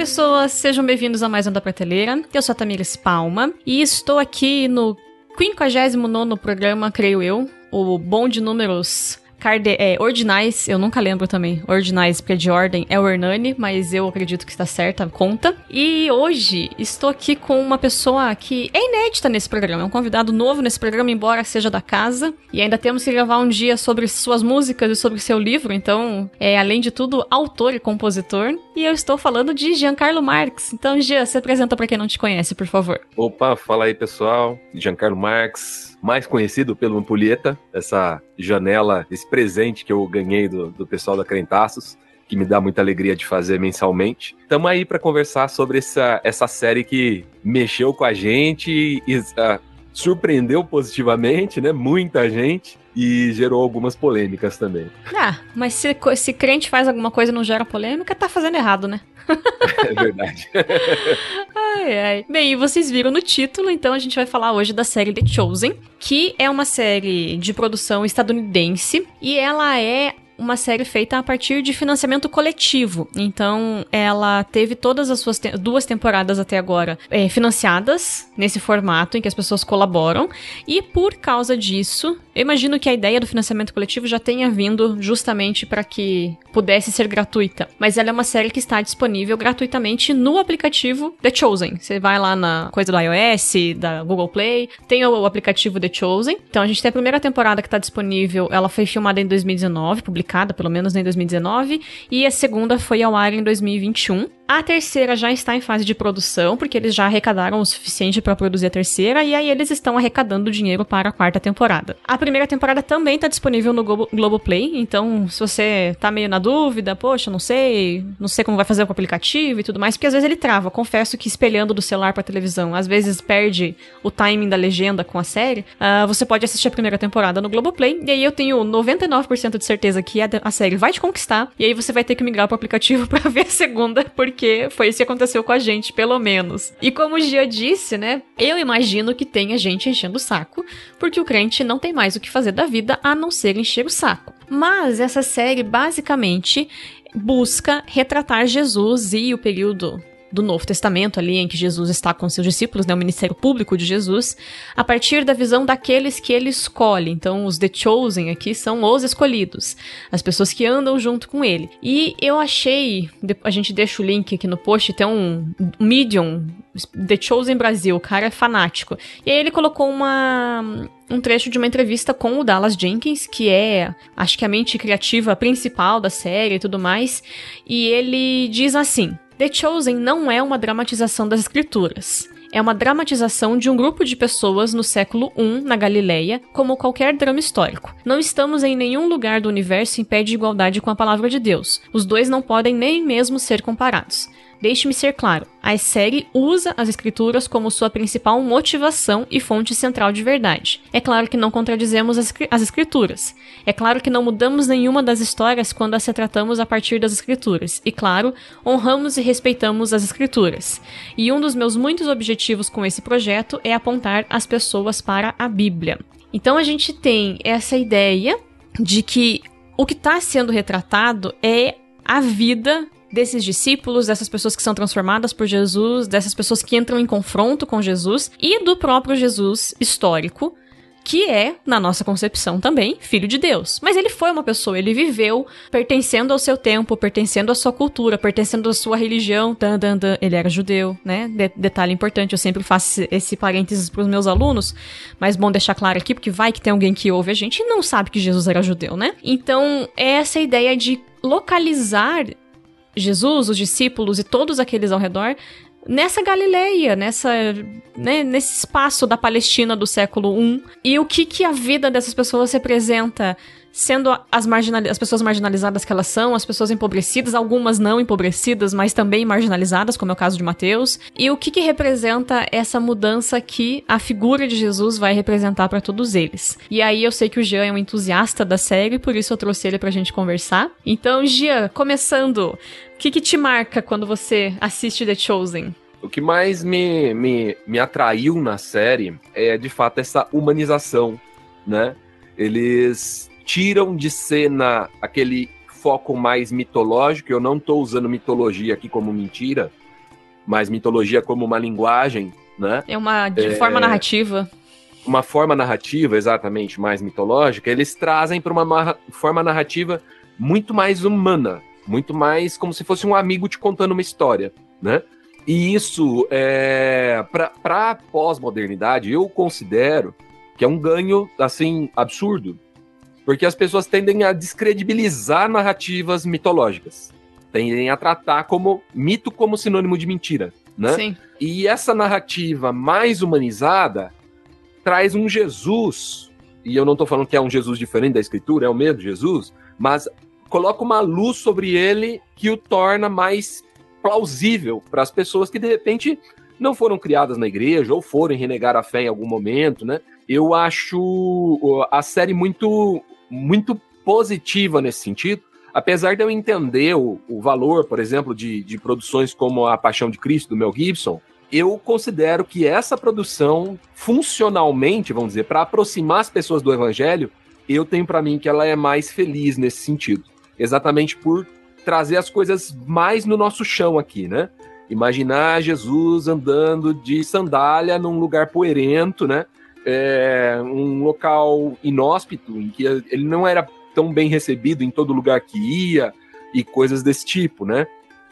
pessoas, sejam bem-vindos a mais um da Prateleira. Eu sou a Tamires Palma e estou aqui no 59 programa, creio eu, o bom de números Carde é, ordinais, eu nunca lembro também. Ordinais, porque é de ordem, é o Hernani, mas eu acredito que está certa, conta. E hoje estou aqui com uma pessoa que é inédita nesse programa, é um convidado novo nesse programa, embora seja da casa. E ainda temos que gravar um dia sobre suas músicas e sobre seu livro, então, é além de tudo, autor e compositor. E eu estou falando de Giancarlo Marx. Então, Gian, se apresenta para quem não te conhece, por favor. Opa, fala aí pessoal, Giancarlo Marx mais conhecido pelo Ampulheta, essa janela, esse presente que eu ganhei do, do pessoal da Crentaços, que me dá muita alegria de fazer mensalmente. Estamos aí para conversar sobre essa, essa série que mexeu com a gente e uh, surpreendeu positivamente, né? Muita gente e gerou algumas polêmicas também. Ah, mas se, se crente faz alguma coisa e não gera polêmica, tá fazendo errado, né? É verdade. ai, ai. Bem, e vocês viram no título, então a gente vai falar hoje da série The Chosen, que é uma série de produção estadunidense e ela é uma série feita a partir de financiamento coletivo. Então, ela teve todas as suas te duas temporadas até agora é, financiadas nesse formato em que as pessoas colaboram. E por causa disso, eu imagino que a ideia do financiamento coletivo já tenha vindo justamente para que pudesse ser gratuita. Mas ela é uma série que está disponível gratuitamente no aplicativo The Chosen. Você vai lá na coisa do iOS, da Google Play, tem o aplicativo The Chosen. Então a gente tem a primeira temporada que está disponível, ela foi filmada em 2019, publicada pelo menos em 2019, e a segunda foi ao ar em 2021. A terceira já está em fase de produção, porque eles já arrecadaram o suficiente para produzir a terceira, e aí eles estão arrecadando dinheiro para a quarta temporada. A primeira temporada também está disponível no Globo, Globoplay, então se você tá meio na dúvida, poxa, não sei, não sei como vai fazer com o aplicativo e tudo mais, porque às vezes ele trava. Confesso que espelhando do celular para televisão, às vezes perde o timing da legenda com a série. Uh, você pode assistir a primeira temporada no Globoplay, e aí eu tenho 99% de certeza que a, a série vai te conquistar, e aí você vai ter que migrar pro aplicativo para ver a segunda, porque foi isso que aconteceu com a gente, pelo menos. E como o Gia disse, né? Eu imagino que tenha gente enchendo o saco, porque o crente não tem mais o que fazer da vida a não ser encher o saco. Mas essa série basicamente busca retratar Jesus e o período do Novo Testamento, ali em que Jesus está com seus discípulos, né, o ministério público de Jesus, a partir da visão daqueles que ele escolhe. Então, os The Chosen aqui são os escolhidos, as pessoas que andam junto com ele. E eu achei, a gente deixa o link aqui no post, tem um Medium, The Chosen Brasil, o cara é fanático. E aí ele colocou uma um trecho de uma entrevista com o Dallas Jenkins, que é, acho que a mente criativa principal da série e tudo mais, e ele diz assim: The Chosen não é uma dramatização das escrituras. É uma dramatização de um grupo de pessoas no século I, na Galileia, como qualquer drama histórico. Não estamos em nenhum lugar do universo em pé de igualdade com a palavra de Deus. Os dois não podem nem mesmo ser comparados. Deixe-me ser claro, a série usa as escrituras como sua principal motivação e fonte central de verdade. É claro que não contradizemos as, as escrituras. É claro que não mudamos nenhuma das histórias quando as retratamos a partir das escrituras. E claro, honramos e respeitamos as escrituras. E um dos meus muitos objetivos com esse projeto é apontar as pessoas para a Bíblia. Então a gente tem essa ideia de que o que está sendo retratado é a vida desses discípulos, dessas pessoas que são transformadas por Jesus, dessas pessoas que entram em confronto com Jesus e do próprio Jesus histórico, que é, na nossa concepção também, filho de Deus. Mas ele foi uma pessoa, ele viveu pertencendo ao seu tempo, pertencendo à sua cultura, pertencendo à sua religião. Dan, dan, dan. Ele era judeu, né? De detalhe importante, eu sempre faço esse parênteses para os meus alunos, mas bom deixar claro aqui, porque vai que tem alguém que ouve a gente e não sabe que Jesus era judeu, né? Então, é essa ideia de localizar Jesus, os discípulos e todos aqueles ao redor nessa Galileia, nessa, né, nesse espaço da Palestina do século I. E o que, que a vida dessas pessoas representa sendo as, as pessoas marginalizadas que elas são, as pessoas empobrecidas, algumas não empobrecidas, mas também marginalizadas, como é o caso de Mateus, e o que, que representa essa mudança que a figura de Jesus vai representar para todos eles. E aí eu sei que o Jean é um entusiasta da série, por isso eu trouxe ele pra gente conversar. Então, Jean, começando, o que, que te marca quando você assiste The Chosen? O que mais me, me, me atraiu na série é, de fato, essa humanização, né? Eles tiram de cena aquele foco mais mitológico. Eu não estou usando mitologia aqui como mentira, mais mitologia como uma linguagem, né? É uma de é, forma narrativa. Uma forma narrativa, exatamente, mais mitológica, eles trazem para uma forma narrativa muito mais humana, muito mais como se fosse um amigo te contando uma história, né? E isso, é, para a pós-modernidade, eu considero que é um ganho, assim, absurdo, porque as pessoas tendem a descredibilizar narrativas mitológicas, tendem a tratar como mito como sinônimo de mentira, né? Sim. E essa narrativa mais humanizada traz um Jesus, e eu não estou falando que é um Jesus diferente da Escritura, é o mesmo Jesus, mas coloca uma luz sobre ele que o torna mais plausível para as pessoas que de repente não foram criadas na igreja ou foram renegar a fé em algum momento, né? Eu acho a série muito muito positiva nesse sentido, apesar de eu entender o, o valor, por exemplo, de, de produções como A Paixão de Cristo, do Mel Gibson, eu considero que essa produção, funcionalmente, vamos dizer, para aproximar as pessoas do evangelho, eu tenho para mim que ela é mais feliz nesse sentido. Exatamente por trazer as coisas mais no nosso chão aqui, né? Imaginar Jesus andando de sandália num lugar poerento, né? É, um local inóspito, em que ele não era tão bem recebido em todo lugar que ia, e coisas desse tipo, né?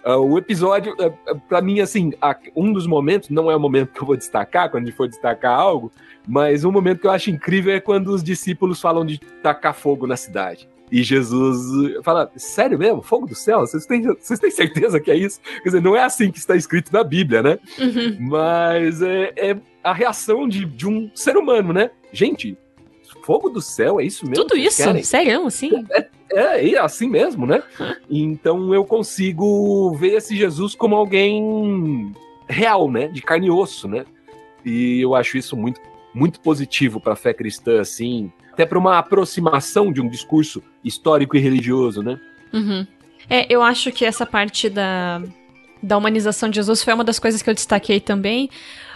Uh, o episódio, uh, uh para mim, assim, um dos momentos, não é o momento que eu vou destacar, quando a gente for destacar algo, mas um momento que eu acho incrível é quando os discípulos falam de tacar fogo na cidade. E Jesus fala: Sério mesmo? Fogo do céu? Vocês têm, vocês têm certeza que é isso? Quer dizer, não é assim que está escrito na Bíblia, né? Uhum. Mas é, é, a reação de, de um ser humano, né? Gente, fogo do céu, é isso mesmo? Tudo isso? Querem? Sério, assim? É, é, é, assim mesmo, né? Então eu consigo ver esse Jesus como alguém real, né? De carne e osso, né? E eu acho isso muito, muito positivo para a fé cristã, assim até para uma aproximação de um discurso histórico e religioso, né? Uhum. É, eu acho que essa parte da, da humanização de Jesus foi uma das coisas que eu destaquei também,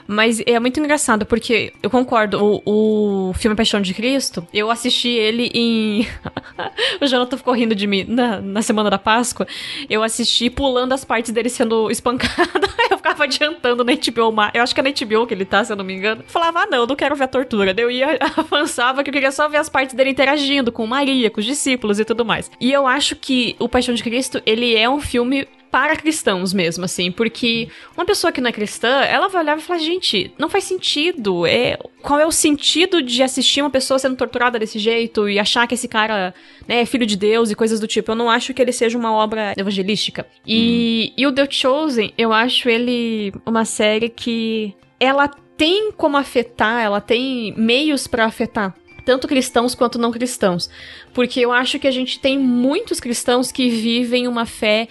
mas é muito engraçado, porque eu concordo, o, o filme Paixão de Cristo, eu assisti ele em. o Jonathan ficou rindo de mim na, na semana da Páscoa. Eu assisti pulando as partes dele sendo espancado. eu ficava adiantando na HBO. Eu acho que é na HBO que ele tá, se eu não me engano. Falava, ah, não, eu não quero ver a tortura. Eu ia, avançava que eu queria só ver as partes dele interagindo com Maria, com os discípulos e tudo mais. E eu acho que o Paixão de Cristo, ele é um filme para cristãos mesmo, assim, porque uma pessoa que não é cristã, ela vai olhar e falar, gente, não faz sentido. É, qual é o sentido de assistir uma pessoa sendo torturada desse jeito e achar que esse cara né, é filho de Deus e coisas do tipo? Eu não acho que ele seja uma obra evangelística. E, hum. e o The Chosen, eu acho ele uma série que ela tem como afetar, ela tem meios para afetar tanto cristãos quanto não cristãos. Porque eu acho que a gente tem muitos cristãos que vivem uma fé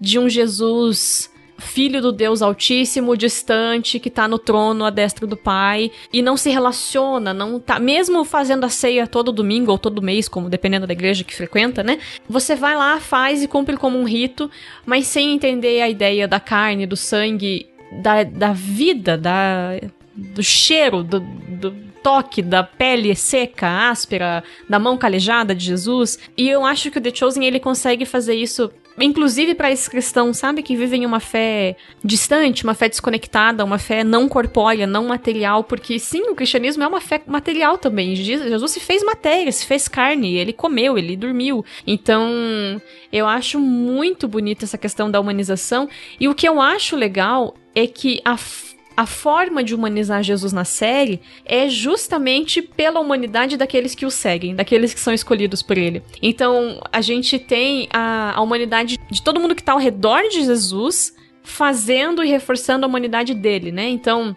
de um Jesus filho do Deus Altíssimo, distante, que tá no trono à destra do Pai e não se relaciona, não tá, mesmo fazendo a ceia todo domingo ou todo mês, como dependendo da igreja que frequenta, né? Você vai lá, faz e cumpre como um rito, mas sem entender a ideia da carne, do sangue, da, da vida, da, do cheiro, do, do toque da pele seca, áspera, da mão calejada de Jesus. E eu acho que o The Chosen ele consegue fazer isso inclusive para esses cristãos, sabe, que vivem uma fé distante, uma fé desconectada, uma fé não corpórea, não material, porque sim, o cristianismo é uma fé material também. Jesus se fez matéria, se fez carne, ele comeu, ele dormiu. Então, eu acho muito bonita essa questão da humanização, e o que eu acho legal é que a a forma de humanizar Jesus na série é justamente pela humanidade daqueles que o seguem, daqueles que são escolhidos por ele. Então, a gente tem a, a humanidade de todo mundo que está ao redor de Jesus fazendo e reforçando a humanidade dele, né? Então,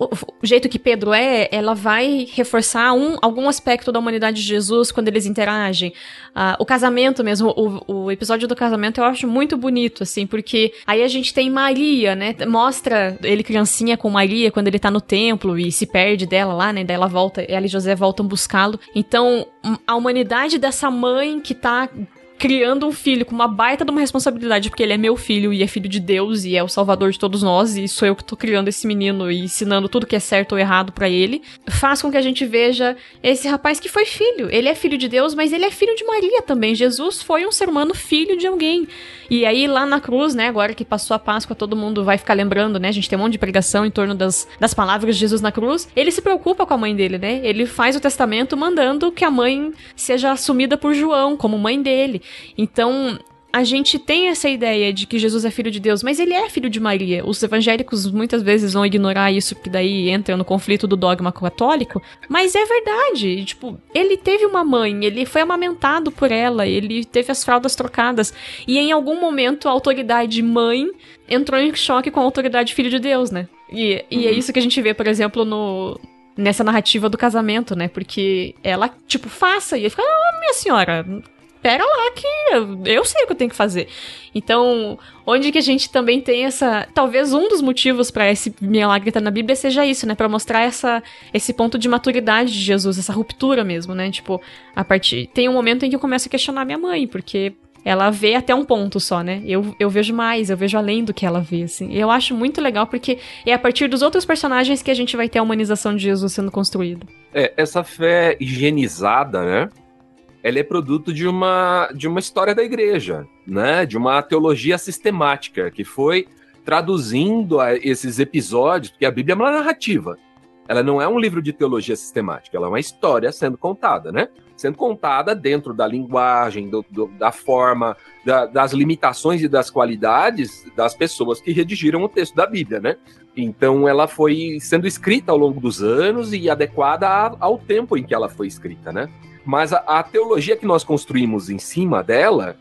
o, jeito que Pedro é, ela vai reforçar um, algum aspecto da humanidade de Jesus quando eles interagem. Uh, o casamento mesmo, o, o, episódio do casamento eu acho muito bonito, assim, porque aí a gente tem Maria, né? Mostra ele criancinha com Maria quando ele tá no templo e se perde dela lá, né? Daí ela volta, ela e José voltam buscá-lo. Então, a humanidade dessa mãe que tá criando um filho com uma baita de uma responsabilidade, porque ele é meu filho e é filho de Deus e é o salvador de todos nós, e sou eu que tô criando esse menino e ensinando tudo que é certo ou errado para ele, faz com que a gente veja esse rapaz que foi filho. Ele é filho de Deus, mas ele é filho de Maria também. Jesus foi um ser humano filho de alguém. E aí lá na cruz, né, agora que passou a Páscoa, todo mundo vai ficar lembrando, né? A gente tem um monte de pregação em torno das, das palavras de Jesus na cruz. Ele se preocupa com a mãe dele, né? Ele faz o testamento mandando que a mãe seja assumida por João como mãe dele. Então, a gente tem essa ideia de que Jesus é filho de Deus, mas ele é filho de Maria. Os evangélicos muitas vezes vão ignorar isso, porque daí entra no conflito do dogma católico. Mas é verdade. Tipo, ele teve uma mãe, ele foi amamentado por ela, ele teve as fraldas trocadas. E em algum momento a autoridade mãe entrou em choque com a autoridade filho de Deus, né? E, e é uhum. é isso que a gente vê, por exemplo, no, nessa narrativa do casamento, né? Porque ela, tipo, faça. E ele fica, ah, minha senhora, pera lá que eu, eu, sei o que eu tenho que fazer. Então, onde que a gente também tem essa, talvez um dos motivos para esse milagre estar na Bíblia seja isso, né, para mostrar essa esse ponto de maturidade de Jesus, essa ruptura mesmo, né? Tipo, a partir tem um momento em que eu começo a questionar minha mãe, porque ela vê até um ponto só, né? Eu, eu vejo mais, eu vejo além do que ela vê, assim. Eu acho muito legal porque é a partir dos outros personagens que a gente vai ter a humanização de Jesus sendo construída. É, essa fé higienizada, né? Ela é produto de uma, de uma história da igreja, né? De uma teologia sistemática que foi traduzindo esses episódios, porque a Bíblia é uma narrativa. Ela não é um livro de teologia sistemática, ela é uma história sendo contada, né? Sendo contada dentro da linguagem, do, do, da forma, da, das limitações e das qualidades das pessoas que redigiram o texto da Bíblia, né? Então ela foi sendo escrita ao longo dos anos e adequada ao tempo em que ela foi escrita, né? Mas a, a teologia que nós construímos em cima dela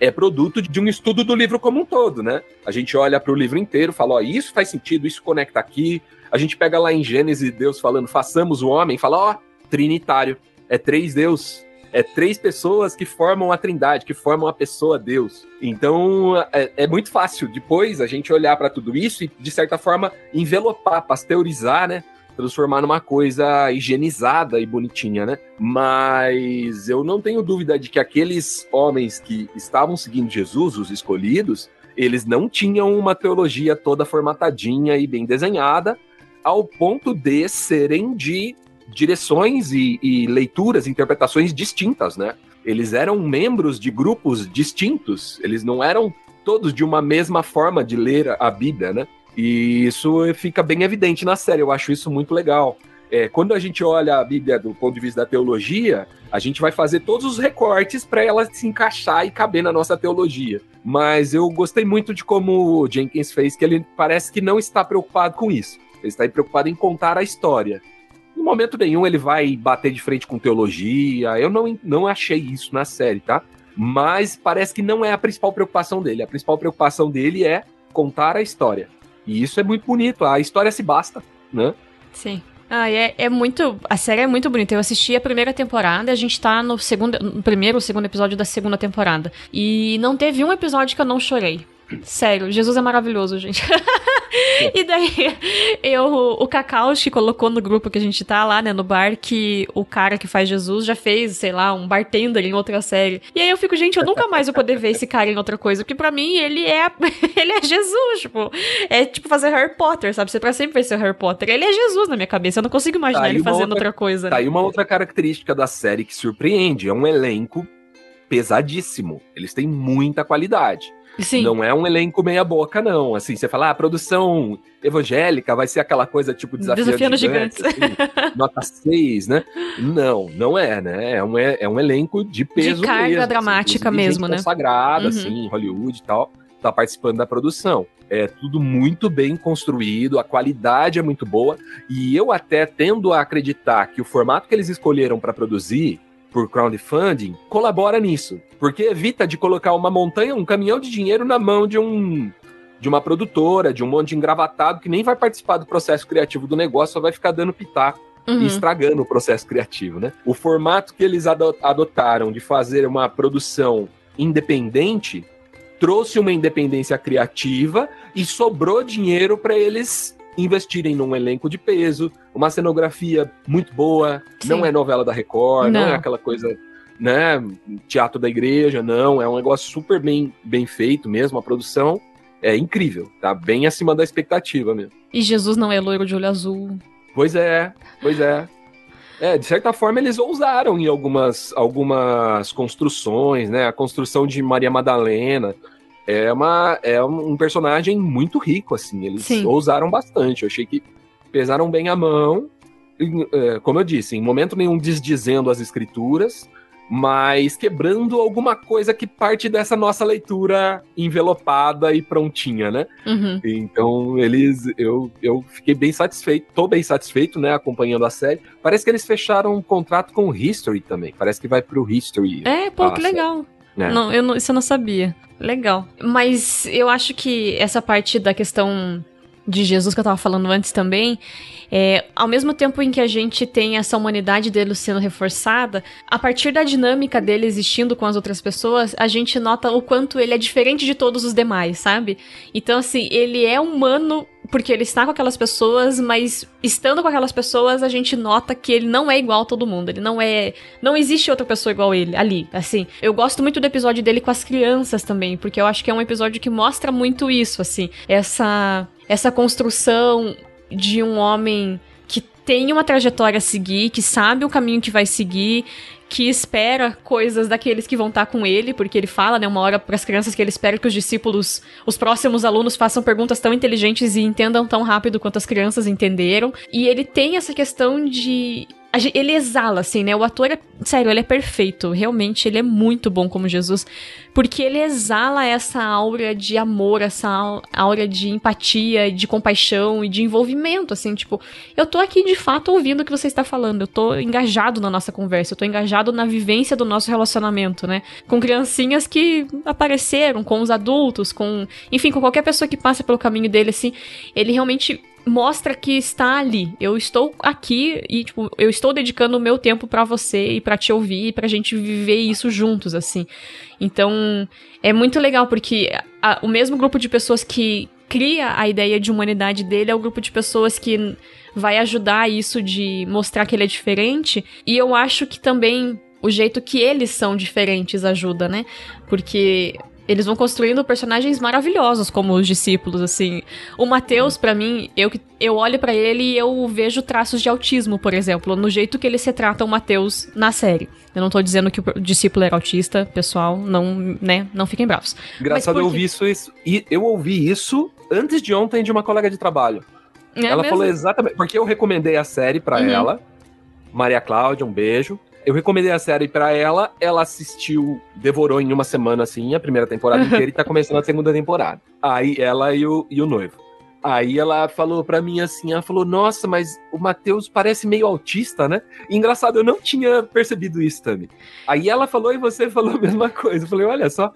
é produto de um estudo do livro como um todo, né? A gente olha para o livro inteiro, fala, ó, isso faz sentido, isso conecta aqui. A gente pega lá em Gênesis Deus falando, façamos o homem, fala, ó, trinitário, é três Deus, é três pessoas que formam a trindade, que formam a pessoa Deus. Então é, é muito fácil depois a gente olhar para tudo isso e, de certa forma, envelopar, pasteurizar, né? Transformar numa coisa higienizada e bonitinha, né? Mas eu não tenho dúvida de que aqueles homens que estavam seguindo Jesus, os escolhidos, eles não tinham uma teologia toda formatadinha e bem desenhada, ao ponto de serem de direções e, e leituras, interpretações distintas, né? Eles eram membros de grupos distintos, eles não eram todos de uma mesma forma de ler a Bíblia, né? E isso fica bem evidente na série, eu acho isso muito legal. É, quando a gente olha a Bíblia do ponto de vista da teologia, a gente vai fazer todos os recortes para ela se encaixar e caber na nossa teologia. Mas eu gostei muito de como o Jenkins fez, que ele parece que não está preocupado com isso. Ele está preocupado em contar a história. Em momento nenhum ele vai bater de frente com teologia. Eu não, não achei isso na série, tá? Mas parece que não é a principal preocupação dele. A principal preocupação dele é contar a história. E isso é muito bonito, a história se basta, né? Sim. Ah, é, é muito. A série é muito bonita. Eu assisti a primeira temporada, a gente tá no segundo. No primeiro ou segundo episódio da segunda temporada. E não teve um episódio que eu não chorei. Sério, Jesus é maravilhoso, gente. e daí, eu, o Cacau que colocou no grupo que a gente tá lá, né, no bar, que o cara que faz Jesus já fez, sei lá, um bartender em outra série. E aí eu fico, gente, eu nunca mais vou poder ver esse cara em outra coisa, porque para mim ele é ele é Jesus, tipo, é tipo fazer Harry Potter, sabe? Você pra sempre vai ser Harry Potter. Ele é Jesus na minha cabeça, eu não consigo imaginar tá ele fazendo outra, outra coisa. Tá né? aí uma outra característica da série que surpreende, é um elenco pesadíssimo. Eles têm muita qualidade. Sim. Não é um elenco meia boca, não. Assim, você fala, ah, a produção evangélica vai ser aquela coisa tipo Desafio Desafiando Gigantes, gigantes. Assim, nota 6, né? Não, não é, né? É um, é um elenco de peso De carga mesmo, assim, dramática assim, mesmo, né? consagrada, uhum. assim, Hollywood e tal, tá participando da produção. É tudo muito bem construído, a qualidade é muito boa, e eu até tendo a acreditar que o formato que eles escolheram para produzir por crowdfunding colabora nisso, porque evita de colocar uma montanha, um caminhão de dinheiro na mão de um de uma produtora, de um monte de engravatado que nem vai participar do processo criativo do negócio, só vai ficar dando pitaco uhum. e estragando o processo criativo, né? O formato que eles adotaram de fazer uma produção independente trouxe uma independência criativa e sobrou dinheiro para eles investirem num elenco de peso, uma cenografia muito boa, Sim. não é novela da Record, não. não. é aquela coisa né, teatro da igreja, não, é um negócio super bem, bem feito mesmo, a produção é incrível, tá bem acima da expectativa mesmo. E Jesus não é loiro de olho azul. Pois é, pois é. É, de certa forma eles ousaram em algumas, algumas construções, né? A construção de Maria Madalena é, uma, é um personagem muito rico, assim. Eles Sim. ousaram bastante. Eu achei que pesaram bem a mão. É, como eu disse, em momento nenhum desdizendo as escrituras, mas quebrando alguma coisa que parte dessa nossa leitura envelopada e prontinha, né? Uhum. Então, eles. Eu, eu fiquei bem satisfeito, tô bem satisfeito, né? Acompanhando a série. Parece que eles fecharam um contrato com o History também. Parece que vai pro History. É, pô, que legal. É. Não, eu não, isso eu não sabia. Legal. Mas eu acho que essa parte da questão de Jesus que eu tava falando antes também, é, ao mesmo tempo em que a gente tem essa humanidade dele sendo reforçada, a partir da dinâmica dele existindo com as outras pessoas, a gente nota o quanto ele é diferente de todos os demais, sabe? Então, assim, ele é humano porque ele está com aquelas pessoas, mas estando com aquelas pessoas, a gente nota que ele não é igual a todo mundo. Ele não é. Não existe outra pessoa igual ele ali. Assim, eu gosto muito do episódio dele com as crianças também, porque eu acho que é um episódio que mostra muito isso, assim. Essa. Essa construção de um homem tem uma trajetória a seguir, que sabe o caminho que vai seguir, que espera coisas daqueles que vão estar com ele, porque ele fala, né, uma hora para as crianças que ele espera que os discípulos, os próximos alunos façam perguntas tão inteligentes e entendam tão rápido quanto as crianças entenderam. E ele tem essa questão de ele exala, assim, né? O ator é. Sério, ele é perfeito. Realmente, ele é muito bom como Jesus. Porque ele exala essa aura de amor, essa aura de empatia, de compaixão e de envolvimento, assim, tipo, eu tô aqui de fato ouvindo o que você está falando. Eu tô engajado na nossa conversa, eu tô engajado na vivência do nosso relacionamento, né? Com criancinhas que apareceram, com os adultos, com. Enfim, com qualquer pessoa que passa pelo caminho dele, assim. Ele realmente mostra que está ali. Eu estou aqui e, tipo, eu estou dedicando o meu tempo para você e para te ouvir e pra gente viver isso juntos, assim. Então, é muito legal porque a, o mesmo grupo de pessoas que cria a ideia de humanidade dele é o grupo de pessoas que vai ajudar isso de mostrar que ele é diferente. E eu acho que também o jeito que eles são diferentes ajuda, né? Porque eles vão construindo personagens maravilhosos como os discípulos, assim. O Mateus, para mim, eu, eu olho para ele e eu vejo traços de autismo, por exemplo, no jeito que eles retratam o Mateus na série. Eu não tô dizendo que o discípulo era autista, pessoal, não, né, não fiquem bravos. Engraçado, porque... eu ouvi isso, isso, e eu ouvi isso antes de ontem de uma colega de trabalho. É ela mesmo? falou exatamente, porque eu recomendei a série para uhum. ela, Maria Cláudia, um beijo. Eu recomendei a série para ela, ela assistiu, devorou em uma semana assim a primeira temporada inteira e tá começando a segunda temporada. Aí ela e o, e o noivo. Aí ela falou para mim assim, ela falou, nossa, mas o Matheus parece meio autista, né? E engraçado, eu não tinha percebido isso também. Aí ela falou e você falou a mesma coisa. Eu falei, olha só.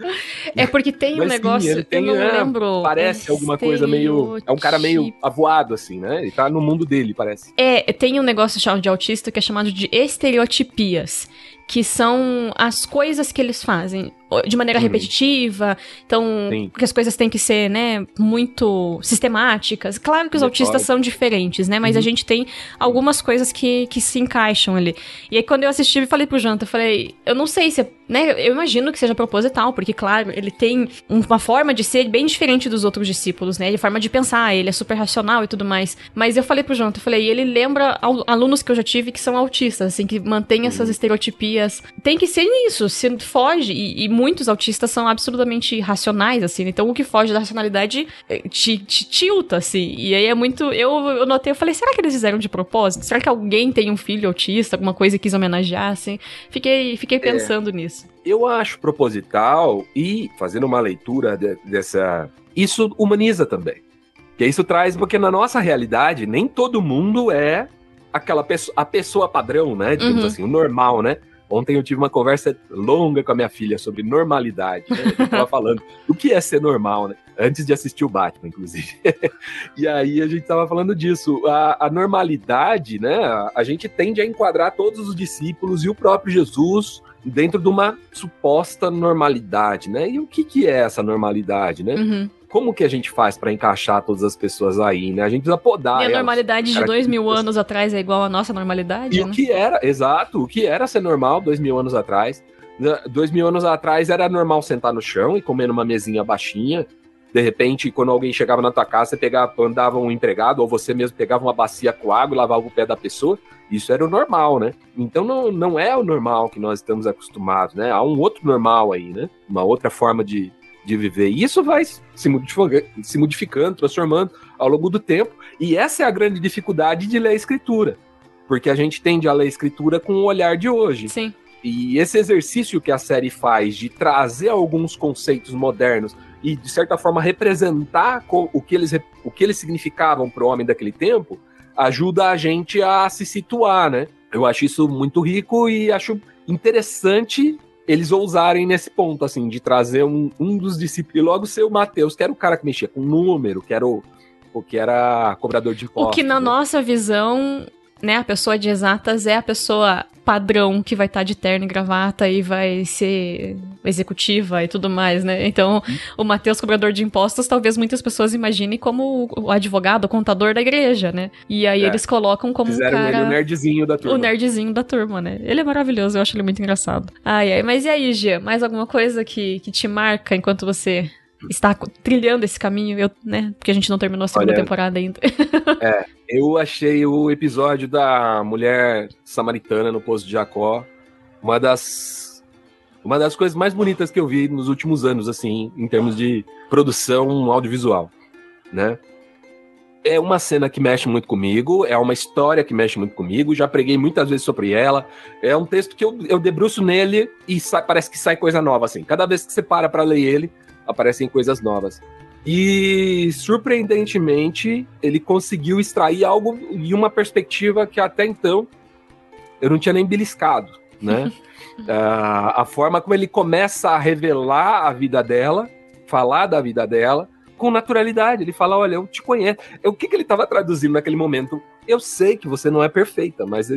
É porque tem um negócio, sim, tem, eu não é, lembro. Parece alguma coisa meio... É um cara meio avoado, assim, né? Ele tá no mundo dele, parece. É, tem um negócio chamado de autista que é chamado de estereotipias que são as coisas que eles fazem de maneira uhum. repetitiva, então Sim. que as coisas têm que ser, né, muito sistemáticas. Claro que os autistas são diferentes, né, mas uhum. a gente tem algumas coisas que, que se encaixam ali. E aí quando eu assisti, eu falei pro Janta, eu falei, eu não sei se, é, né, eu imagino que seja proposital, porque claro, ele tem uma forma de ser bem diferente dos outros discípulos, né, de forma de pensar, ele é super racional e tudo mais. Mas eu falei pro Janta, eu falei, ele lembra alunos que eu já tive que são autistas, assim, que mantêm uhum. essas estereotipias. Tem que ser isso, se foge e, e muitos autistas são absolutamente racionais, assim. Então o que foge da racionalidade eh, te, te tilta, assim. E aí é muito. Eu, eu notei, eu falei, será que eles fizeram de propósito? Será que alguém tem um filho autista, alguma coisa que quis homenagear, assim? Fiquei, fiquei é. pensando é, nisso. Eu acho proposital e fazendo uma leitura de, dessa. Isso humaniza também. Que isso traz, porque na nossa realidade, nem todo mundo é aquela pessoa, a pessoa padrão, né? Digamos uhum. assim, o normal, né? Ontem eu tive uma conversa longa com a minha filha sobre normalidade. Né? Gente tava falando o que é ser normal, né? Antes de assistir o Batman, inclusive. e aí a gente tava falando disso. A, a, normalidade, né? A gente tende a enquadrar todos os discípulos e o próprio Jesus dentro de uma suposta normalidade, né? E o que, que é essa normalidade, né? Uhum como que a gente faz para encaixar todas as pessoas aí, né? A gente precisa podar. E a normalidade de dois mil anos atrás é igual à nossa normalidade? E né? o que era, exato, o que era ser normal dois mil anos atrás. Dois mil anos atrás era normal sentar no chão e comer numa mesinha baixinha. De repente, quando alguém chegava na tua casa, você pegava, mandava um empregado, ou você mesmo pegava uma bacia com água e lavava o pé da pessoa. Isso era o normal, né? Então não, não é o normal que nós estamos acostumados, né? Há um outro normal aí, né? Uma outra forma de, de viver. E isso vai se modificando, se modificando, transformando ao longo do tempo. E essa é a grande dificuldade de ler a escritura. Porque a gente tende a ler a escritura com o olhar de hoje. Sim. E esse exercício que a série faz de trazer alguns conceitos modernos e, de certa forma, representar o que eles, o que eles significavam para o homem daquele tempo, ajuda a gente a se situar, né? Eu acho isso muito rico e acho interessante eles ousarem nesse ponto, assim, de trazer um, um dos discípulos, e logo ser o Mateus, que era o cara que mexia com número, que era o, o que era cobrador de impostos. O que na né? nossa visão, né, a pessoa de exatas é a pessoa padrão que vai estar tá de terno e gravata e vai ser executiva e tudo mais, né? Então, uhum. o Mateus, cobrador de impostos, talvez muitas pessoas imaginem como o advogado, o contador da igreja, né? E aí é. eles colocam como Fizeram um cara... ele o nerdzinho da turma. O nerdzinho da turma, né? Ele é maravilhoso, eu acho ele muito engraçado. Ai, ai. Mas e aí, Gia? Mais alguma coisa que, que te marca enquanto você está trilhando esse caminho, eu, né? Porque a gente não terminou a segunda Olha, temporada ainda. é, eu achei o episódio da mulher samaritana no poço de Jacó uma das uma das coisas mais bonitas que eu vi nos últimos anos, assim, em termos de produção audiovisual, né? É uma cena que mexe muito comigo, é uma história que mexe muito comigo, já preguei muitas vezes sobre ela. É um texto que eu, eu debruço nele e sai, parece que sai coisa nova, assim. Cada vez que você para para ler ele, aparecem coisas novas. E, surpreendentemente, ele conseguiu extrair algo e uma perspectiva que até então eu não tinha nem beliscado, né? uh, a forma como ele começa a revelar a vida dela, falar da vida dela, com naturalidade. Ele fala: Olha, eu te conheço. O que, que ele estava traduzindo naquele momento? Eu sei que você não é perfeita, mas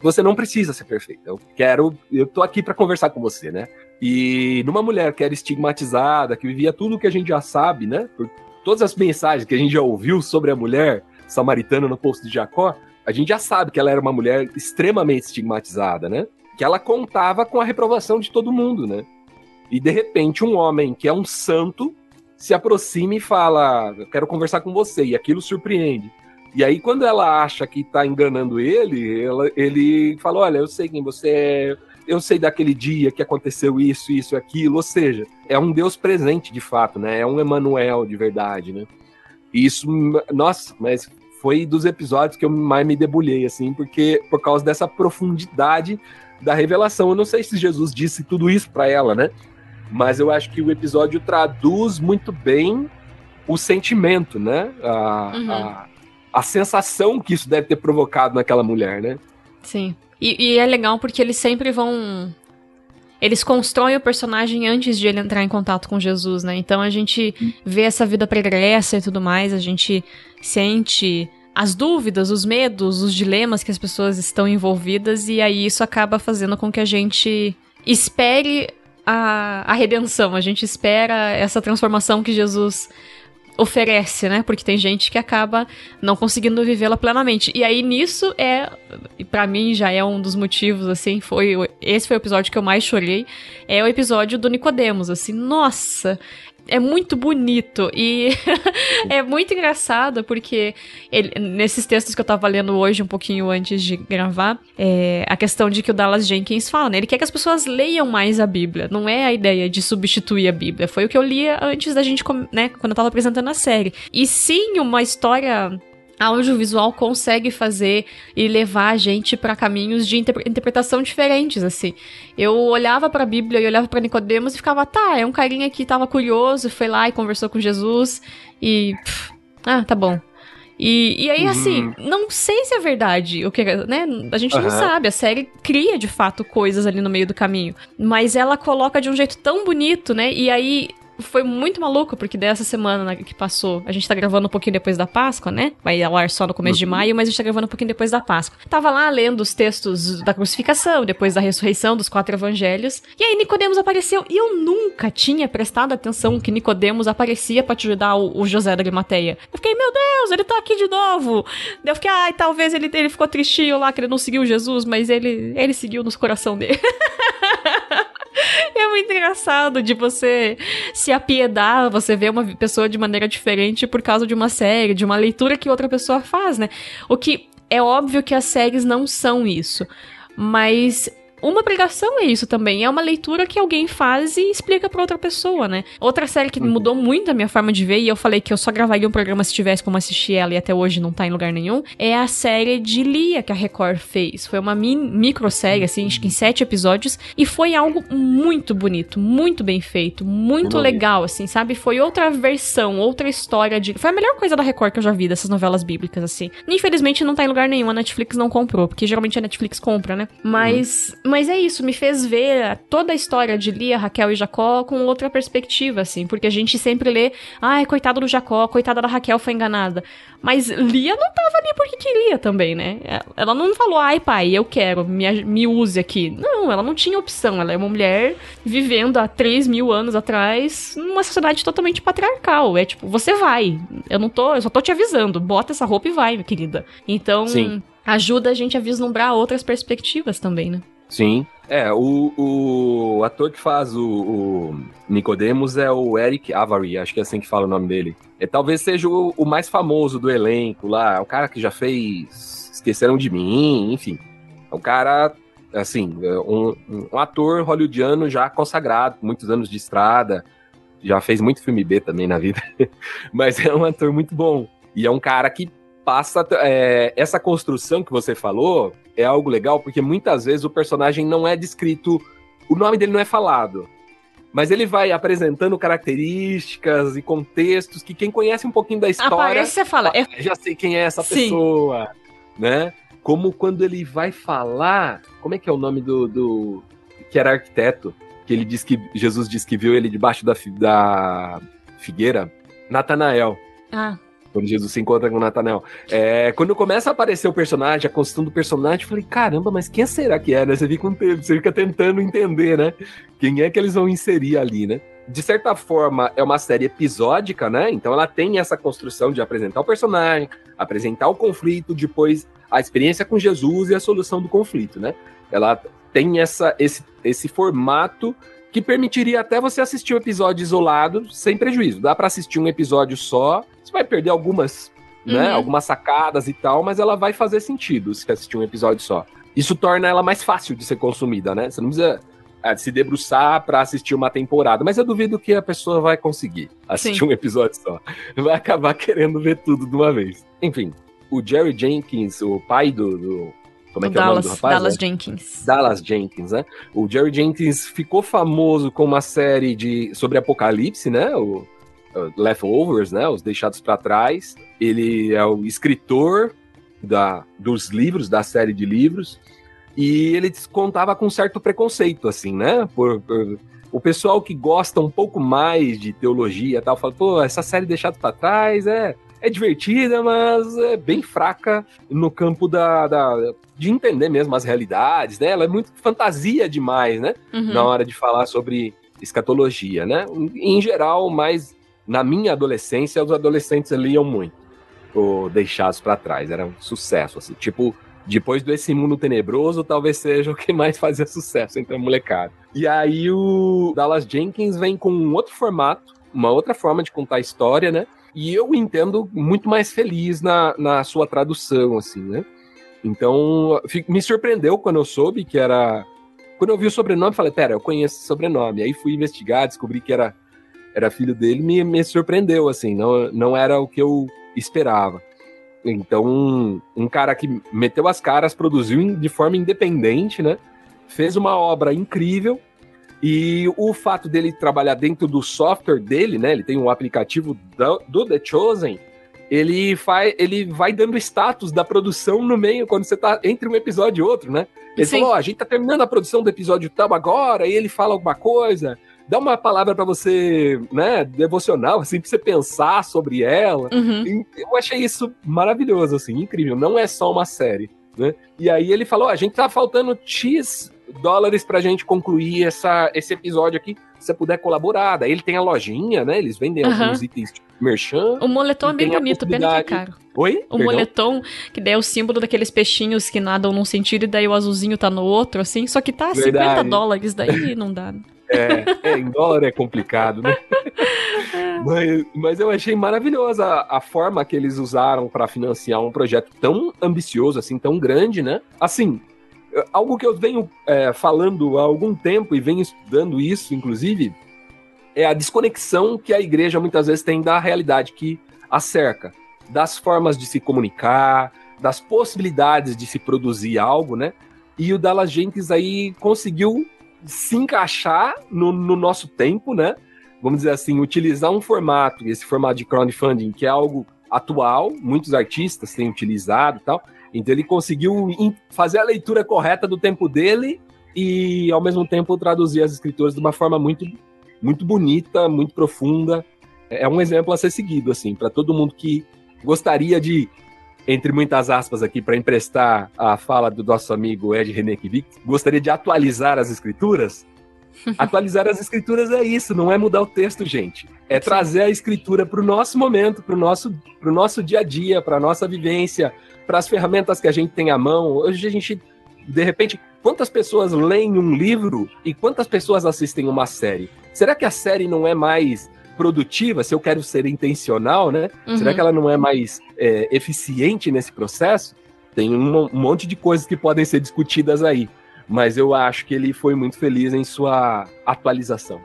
você não precisa ser perfeita. Eu quero, eu tô aqui para conversar com você, né? E numa mulher que era estigmatizada, que vivia tudo o que a gente já sabe, né? Por todas as mensagens que a gente já ouviu sobre a mulher samaritana no posto de Jacó, a gente já sabe que ela era uma mulher extremamente estigmatizada, né? Que ela contava com a reprovação de todo mundo, né? E de repente um homem que é um santo se aproxima e fala: Eu quero conversar com você, e aquilo surpreende. E aí, quando ela acha que tá enganando ele, ela, ele fala: Olha, eu sei quem você é, eu sei daquele dia que aconteceu isso, isso, aquilo. Ou seja, é um Deus presente de fato, né? É um Emanuel de verdade, né? E isso, nossa, mas foi dos episódios que eu mais me debulhei, assim, porque por causa dessa profundidade da revelação. Eu não sei se Jesus disse tudo isso para ela, né? Mas eu acho que o episódio traduz muito bem o sentimento, né? A, uhum. a, a sensação que isso deve ter provocado naquela mulher, né? Sim. E, e, é legal porque eles sempre vão. Eles constroem o personagem antes de ele entrar em contato com Jesus, né? Então a gente vê essa vida pregressa e tudo mais, a gente sente as dúvidas, os medos, os dilemas que as pessoas estão envolvidas, e aí isso acaba fazendo com que a gente espere a, a redenção, a gente espera essa transformação que Jesus oferece, né? Porque tem gente que acaba não conseguindo vivê-la plenamente. E aí nisso é, para mim já é um dos motivos assim, foi esse foi o episódio que eu mais chorei, é o episódio do Nicodemos, assim, nossa, é muito bonito e é muito engraçado porque ele, nesses textos que eu tava lendo hoje, um pouquinho antes de gravar, é, a questão de que o Dallas Jenkins fala, né? Ele quer que as pessoas leiam mais a Bíblia, não é a ideia de substituir a Bíblia. Foi o que eu lia antes da gente, né, quando eu tava apresentando a série. E sim, uma história audiovisual consegue fazer e levar a gente para caminhos de interpretação diferentes, assim. Eu olhava para a Bíblia e olhava para Nicodemos e ficava, tá, é um carinha que estava curioso, foi lá e conversou com Jesus e pff, ah, tá bom. E, e aí, uhum. assim, não sei se é verdade, o que, né? A gente uhum. não sabe. A série cria, de fato, coisas ali no meio do caminho. Mas ela coloca de um jeito tão bonito, né? E aí, foi muito maluco, porque dessa semana né, que passou, a gente tá gravando um pouquinho depois da Páscoa, né? Vai ao ar só no começo uhum. de maio, mas a gente tá gravando um pouquinho depois da Páscoa. Tava lá lendo os textos da crucificação, depois da ressurreição dos quatro evangelhos. E aí Nicodemos apareceu. E eu nunca tinha prestado atenção que Nicodemos aparecia para te ajudar o, o José da Grimateia. Eu fiquei, meu Deus, ele tá aqui de novo. Daí eu fiquei, ai, talvez ele, ele ficou tristinho lá, que ele não seguiu Jesus, mas ele, ele seguiu nos coração dele. É muito engraçado de você se apiedar, você ver uma pessoa de maneira diferente por causa de uma série, de uma leitura que outra pessoa faz, né? O que é óbvio que as séries não são isso. Mas uma pregação é isso também. É uma leitura que alguém faz e explica para outra pessoa, né? Outra série que mudou muito a minha forma de ver, e eu falei que eu só gravaria um programa se tivesse como assistir ela e até hoje não tá em lugar nenhum, é a série de Lia que a Record fez. Foi uma micro série, assim, acho que em sete episódios, e foi algo muito bonito, muito bem feito, muito legal, assim, sabe? Foi outra versão, outra história de. Foi a melhor coisa da Record que eu já vi dessas novelas bíblicas, assim. Infelizmente não tá em lugar nenhum, a Netflix não comprou, porque geralmente a Netflix compra, né? Mas. Mas é isso, me fez ver toda a história de Lia, Raquel e Jacó com outra perspectiva, assim, porque a gente sempre lê, ai, coitado do Jacó, coitada da Raquel foi enganada. Mas Lia não tava ali porque queria também, né? Ela não falou, ai, pai, eu quero, me, me use aqui. Não, ela não tinha opção. Ela é uma mulher vivendo há 3 mil anos atrás numa sociedade totalmente patriarcal. É tipo, você vai. Eu não tô, eu só tô te avisando. Bota essa roupa e vai, minha querida. Então. Sim ajuda a gente a vislumbrar outras perspectivas também, né? Sim. É, o, o ator que faz o, o Nicodemos é o Eric Avary, acho que é assim que fala o nome dele. É, talvez seja o, o mais famoso do elenco lá, o cara que já fez Esqueceram de Mim, enfim. É o cara, assim, é um, um ator hollywoodiano já consagrado, muitos anos de estrada, já fez muito filme B também na vida, mas é um ator muito bom. E é um cara que passa. É, essa construção que você falou é algo legal, porque muitas vezes o personagem não é descrito, o nome dele não é falado. Mas ele vai apresentando características e contextos que quem conhece um pouquinho da história. Aparece, você fala. É... Já sei quem é essa Sim. pessoa. Né? Como quando ele vai falar. Como é que é o nome do. do que era arquiteto? Que ele diz que. Jesus disse que viu ele debaixo da, da figueira. Natanael. Ah quando Jesus se encontra com o Natanel. É, quando começa a aparecer o personagem, a construção do personagem, eu falei, caramba, mas quem será que é, né? Você fica, um você fica tentando entender, né? Quem é que eles vão inserir ali, né? De certa forma, é uma série episódica, né? Então ela tem essa construção de apresentar o personagem, apresentar o conflito, depois a experiência com Jesus e a solução do conflito, né? Ela tem essa, esse, esse formato que permitiria até você assistir um episódio isolado sem prejuízo. Dá para assistir um episódio só você vai perder algumas, né, uhum. algumas sacadas e tal, mas ela vai fazer sentido se assistir um episódio só. Isso torna ela mais fácil de ser consumida, né? Você não precisa é, se debruçar para assistir uma temporada, mas eu duvido que a pessoa vai conseguir assistir Sim. um episódio só. Vai acabar querendo ver tudo de uma vez. Enfim, o Jerry Jenkins, o pai do, do como é que Dallas, é o nome do rapaz? Dallas né? Jenkins. Dallas Jenkins, né? O Jerry Jenkins ficou famoso com uma série de sobre Apocalipse, né? O, Leftovers, né? Os Deixados para Trás. Ele é o escritor da, dos livros, da série de livros. E ele contava com certo preconceito, assim, né? Por, por o pessoal que gosta um pouco mais de teologia e tal, fala, pô, essa série Deixados para Trás é, é divertida, mas é bem fraca no campo da, da, de entender mesmo as realidades, né? Ela é muito fantasia demais, né? Uhum. Na hora de falar sobre escatologia, né? Em geral, mais na minha adolescência, os adolescentes liam muito o Deixados para Trás. Era um sucesso, assim. Tipo, depois do Esse Mundo Tenebroso, talvez seja o que mais fazia sucesso entre a molecada. E aí o Dallas Jenkins vem com um outro formato, uma outra forma de contar a história, né? E eu entendo muito mais feliz na, na sua tradução, assim, né? Então, me surpreendeu quando eu soube que era. Quando eu vi o sobrenome, falei, pera, eu conheço esse sobrenome. Aí fui investigar, descobri que era era filho dele, me, me surpreendeu, assim, não, não era o que eu esperava. Então, um, um cara que meteu as caras, produziu de forma independente, né? Fez uma obra incrível. E o fato dele trabalhar dentro do software dele, né? Ele tem um aplicativo do, do The Chosen. Ele, faz, ele vai dando status da produção no meio, quando você tá entre um episódio e outro, né? Ele Sim. falou: oh, a gente tá terminando a produção do episódio tal agora, e ele fala alguma coisa dá uma palavra para você, né, devocional, assim, pra você pensar sobre ela. Uhum. Eu achei isso maravilhoso, assim, incrível. Não é só uma série, né? E aí ele falou: a gente tá faltando X dólares pra gente concluir essa, esse episódio aqui. Se você puder colaborar. Daí ele tem a lojinha, né? Eles vendem Uhum. alguns itens tipo merchan. O moletom é bem bonito, pena que é caro. Oi? O Perdão? moletom, que daí é o símbolo daqueles peixinhos que nadam num sentido e daí o azulzinho tá no outro, assim. Só que tá 50 Verdade. dólares, daí não dá. É, é, em dólar é complicado, né? mas, mas eu achei maravilhosa a, a forma que eles usaram para financiar um projeto tão ambicioso, assim, tão grande, né? Assim, eh, algo que eu venho eh, falando há algum tempo e venho estudando isso, inclusive, é a desconexão que a igreja muitas vezes tem da realidade que a cerca, das formas de se comunicar, das possibilidades de se produzir algo, né? E o Dallas Jenkins aí conseguiu se encaixar no, no nosso tempo, né? Vamos dizer assim, utilizar um formato, esse formato de crowdfunding, que é algo atual, muitos artistas têm utilizado e tal. Então ele conseguiu fazer a leitura correta do tempo dele e, ao mesmo tempo, traduzir as escrituras de uma forma muito, muito bonita, muito profunda. É um exemplo a ser seguido, assim, para todo mundo que gostaria de, entre muitas aspas aqui, para emprestar a fala do nosso amigo Ed Renekiewicz, gostaria de atualizar as escrituras. Atualizar as escrituras é isso, não é mudar o texto, gente. É trazer a escritura para o nosso momento, para o nosso, pro nosso dia a dia, para a nossa vivência, para as ferramentas que a gente tem à mão. Hoje a gente, de repente, quantas pessoas leem um livro e quantas pessoas assistem uma série? Será que a série não é mais produtiva, se eu quero ser intencional, né? Será Uhum. que ela não é mais é, eficiente nesse processo? Tem um, um monte de coisas que podem ser discutidas aí. Mas eu acho que ele foi muito feliz em sua atualização.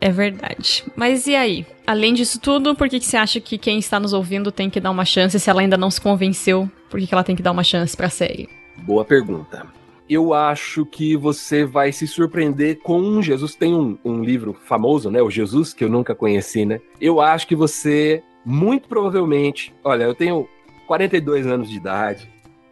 É verdade. Mas e aí? Além disso tudo, por que, que você acha que quem está nos ouvindo tem que dar uma chance? Se ela ainda não se convenceu, por que, que ela tem que dar uma chance pra série? Boa pergunta. Eu acho que você vai se surpreender com um Jesus. Tem um, um livro famoso, né? O Jesus, que eu nunca conheci, né? Eu acho que você, muito provavelmente. Olha, eu tenho 42 anos de idade,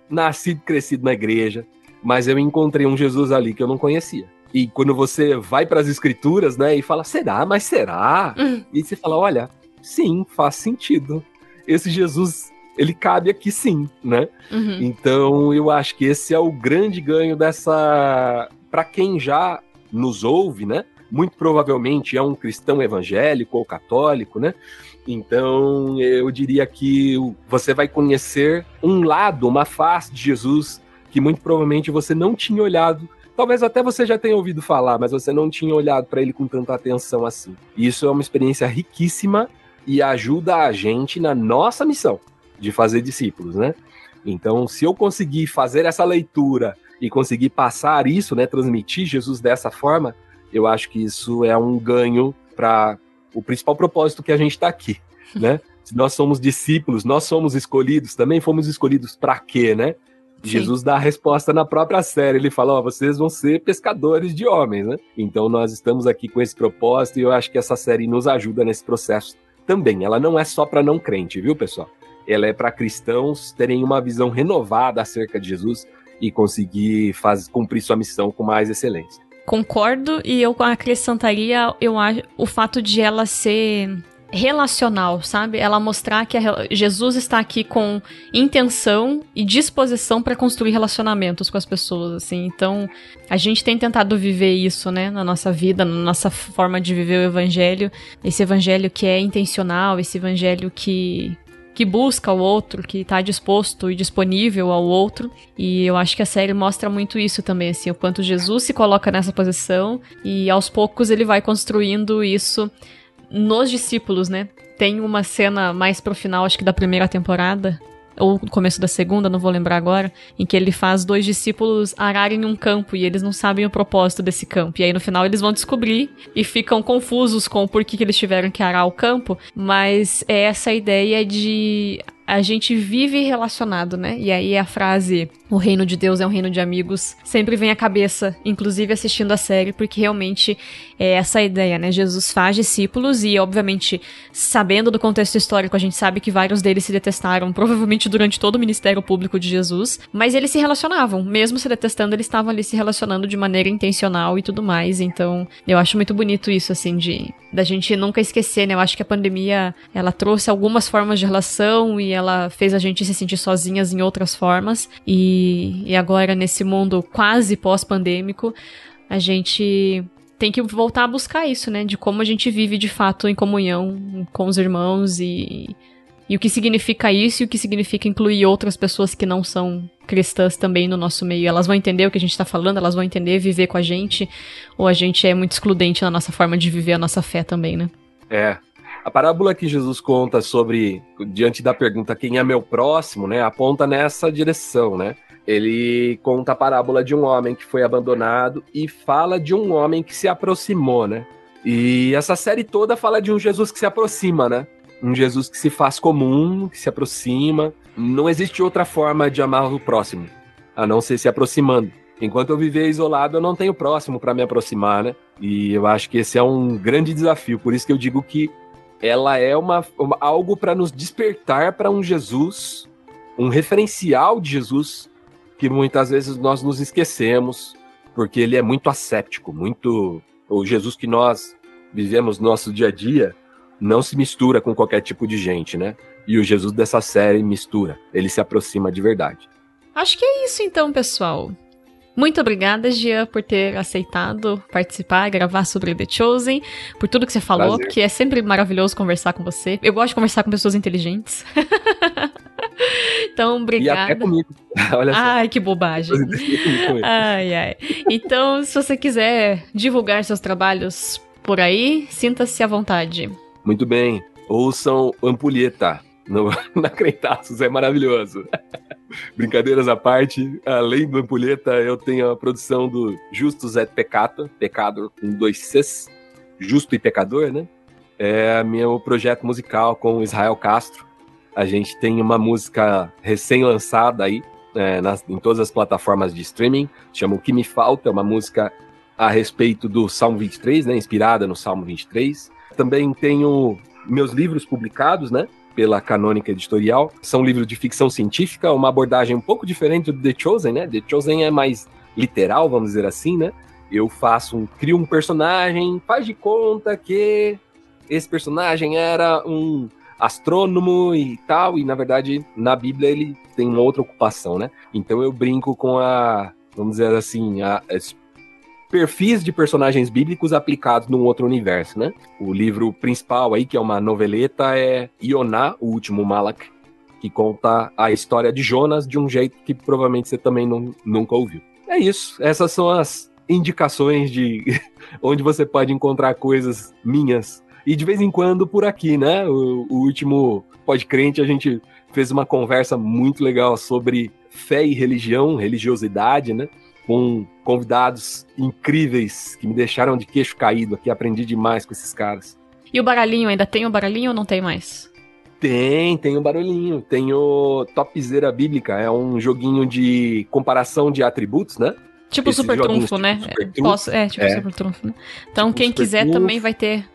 nascido e crescido na igreja, mas eu encontrei um Jesus ali que eu não conhecia. E quando você vai para as escrituras, né, e fala, será? Mas será? Hum. E você fala, olha, sim, faz sentido. Esse Jesus, ele cabe aqui sim, né? Uhum. Então, eu acho que esse é o grande ganho dessa. Para quem já nos ouve, né? Muito provavelmente é um cristão evangélico ou católico, né? Então, eu diria que você vai conhecer um lado, uma face de Jesus que muito provavelmente você não tinha olhado. Talvez até você já tenha ouvido falar, mas você não tinha olhado para ele com tanta atenção assim. E isso é uma experiência riquíssima e ajuda a gente na nossa missão de fazer discípulos, né? Então, se eu conseguir fazer essa leitura e conseguir passar isso, né, transmitir Jesus dessa forma, eu acho que isso é um ganho para o principal propósito que a gente está aqui, né? Se nós somos discípulos, nós somos escolhidos, também fomos escolhidos para quê, né? Sim. Jesus dá a resposta na própria série. Ele fala: Ó, vocês vão ser pescadores de homens, né? Então nós estamos aqui com esse propósito e eu acho que essa série nos ajuda nesse processo também. Ela não é só para não crente, viu, pessoal? Ela é para cristãos terem uma visão renovada acerca de Jesus e conseguir faz, cumprir sua missão com mais excelência. Concordo e eu acrescentaria eu acho, o fato de ela ser relacional, sabe? Ela mostrar que a Jesus está aqui com intenção e disposição para construir relacionamentos com as pessoas, assim. Então, a gente tem tentado viver isso, né, na nossa vida, na nossa forma de viver o evangelho, esse evangelho que é intencional, esse evangelho que que busca o outro, que tá disposto e disponível ao outro. E eu acho que a série mostra muito isso também, assim, o quanto Jesus se coloca nessa posição e aos poucos ele vai construindo isso nos discípulos, né? Tem uma cena mais pro final, acho que da primeira temporada, ou no começo da segunda, não vou lembrar agora, em que ele faz dois discípulos ararem um campo e eles não sabem o propósito desse campo. E aí no final eles vão descobrir e ficam confusos com o porquê que eles tiveram que arar o campo, mas é essa ideia de a gente vive relacionado, né? E aí a frase o reino de Deus é um reino de amigos sempre vem à cabeça, inclusive assistindo a série, porque realmente é essa ideia, né? Jesus faz discípulos e, obviamente, sabendo do contexto histórico, a gente sabe que vários deles se detestaram, provavelmente durante todo o ministério público de Jesus, mas eles se relacionavam, mesmo se detestando, eles estavam ali se relacionando de maneira intencional e tudo mais. Então, eu acho muito bonito isso, assim, de da gente nunca esquecer, né? Eu acho que a pandemia ela trouxe algumas formas de relação e ela fez a gente se sentir sozinhas em outras formas e e, agora nesse mundo quase pós-pandêmico, a gente tem que voltar a buscar isso, né? De como a gente vive de fato em comunhão com os irmãos e, e o que significa isso e o que significa incluir outras pessoas que não são cristãs também no nosso meio. Elas vão entender o que a gente está falando, elas vão entender viver com a gente, ou a gente é muito excludente na nossa forma de viver a nossa fé também, né? É. A parábola que Jesus conta sobre, diante da pergunta quem é meu próximo, né, aponta nessa direção, né? ele conta a parábola de um homem que foi abandonado e fala de um homem que se aproximou, né? E essa série toda fala de um Jesus que se aproxima, né? Um Jesus que se faz comum, que se aproxima. Não existe outra forma de amar o próximo, a não ser se aproximando. Enquanto eu viver isolado, eu não tenho próximo para me aproximar, né? E eu acho que esse é um grande desafio. Por isso que eu digo que ela é uma, uma algo para nos despertar para um Jesus, um referencial de Jesus que muitas vezes nós nos esquecemos, porque ele é muito asséptico, muito. O Jesus que nós vivemos no nosso dia a dia não se mistura com qualquer tipo de gente, né? E o Jesus dessa série mistura, ele se aproxima de verdade. Acho que é isso então, pessoal. Muito obrigada, Gia, por ter aceitado participar, gravar sobre The Chosen, por tudo que você falou, Prazer. que é sempre maravilhoso conversar com você. Eu gosto de conversar com pessoas inteligentes. então, obrigada. E até comigo. Olha só. Ai, que bobagem. ai, ai. Então, se você quiser divulgar seus trabalhos por aí, sinta-se à vontade. Muito bem. Ouçam Ampulheta no, na Crentaços, é maravilhoso. Brincadeiras à parte, além do Ampulheta, eu tenho a produção do Justus et Pecata, Pecador com dois Cs, Justo e Pecador, né? É meu projeto musical com Israel Castro. A gente tem uma música recém-lançada aí, é, nas, em todas as plataformas de streaming, chama O Que Me Falta, é uma música a respeito do Salmo 23, né? Inspirada no Salmo 23. Também tenho meus livros publicados, né? Pela Canônica Editorial. São livros de ficção científica, uma abordagem um pouco diferente do The Chosen, né? The Chosen é mais literal, vamos dizer assim, né? Eu faço um, crio um personagem, faz de conta que esse personagem era um astrônomo e tal, e na verdade na Bíblia ele tem outra ocupação, né? Então eu brinco com a, vamos dizer assim, a, perfis de personagens bíblicos aplicados num outro universo, né? O livro principal aí, que é uma noveleta, é Ioná, o último Malak, que conta a história de Jonas de um jeito que provavelmente você também não, nunca ouviu. É isso. Essas são as indicações de onde você pode encontrar coisas minhas. E de vez em quando por aqui, né? O, o último Pode Crente a gente fez uma conversa muito legal sobre fé e religião, religiosidade, né? Com convidados incríveis que me deixaram de queixo caído aqui. Aprendi demais com esses caras. E o baralhinho, ainda tem o baralhinho ou não tem mais? Tem, tem o barulhinho. Tem o Topzera Bíblica, é um joguinho de comparação de atributos, né? Tipo Esses Super Trunfo, tipo né? Super trunfo. Posso, é, tipo é. Super Trunfo, né? Então tipo quem quiser trunfo, também vai ter.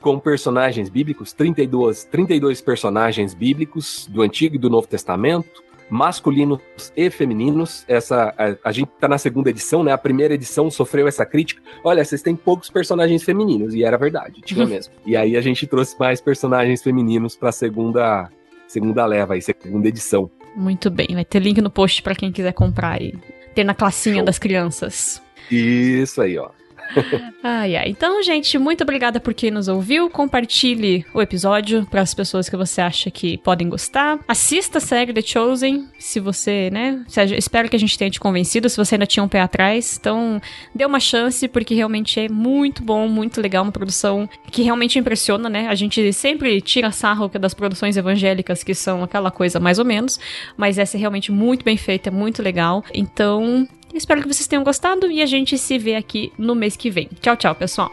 Com personagens bíblicos, 32, 32 personagens bíblicos do Antigo e do Novo Testamento masculinos e femininos. Essa a, a, gente tá na segunda edição, né? A primeira edição sofreu essa crítica. Olha, vocês têm poucos personagens femininos e era verdade, tinha mesmo. E aí a gente trouxe mais personagens femininos para segunda segunda leva e segunda edição. Muito bem, vai ter link no post para quem quiser comprar e ter na classinha Show. das crianças. Isso aí, ó ai, ai. Então, gente, muito obrigada por quem nos ouviu. Compartilhe o episódio para as pessoas que você acha que podem gostar. Assista a série The Chosen, se você, né? espero que a gente tenha te convencido, se você ainda tinha um pé atrás. Então, dê uma chance, porque realmente é muito bom, muito legal. Uma produção que realmente impressiona, né? A gente sempre tira sarro das produções evangélicas, que são aquela coisa mais ou menos, mas essa é realmente muito bem feita, é muito legal. Então, Espero que vocês tenham gostado e a gente se vê aqui no mês que vem. Tchau, tchau, pessoal!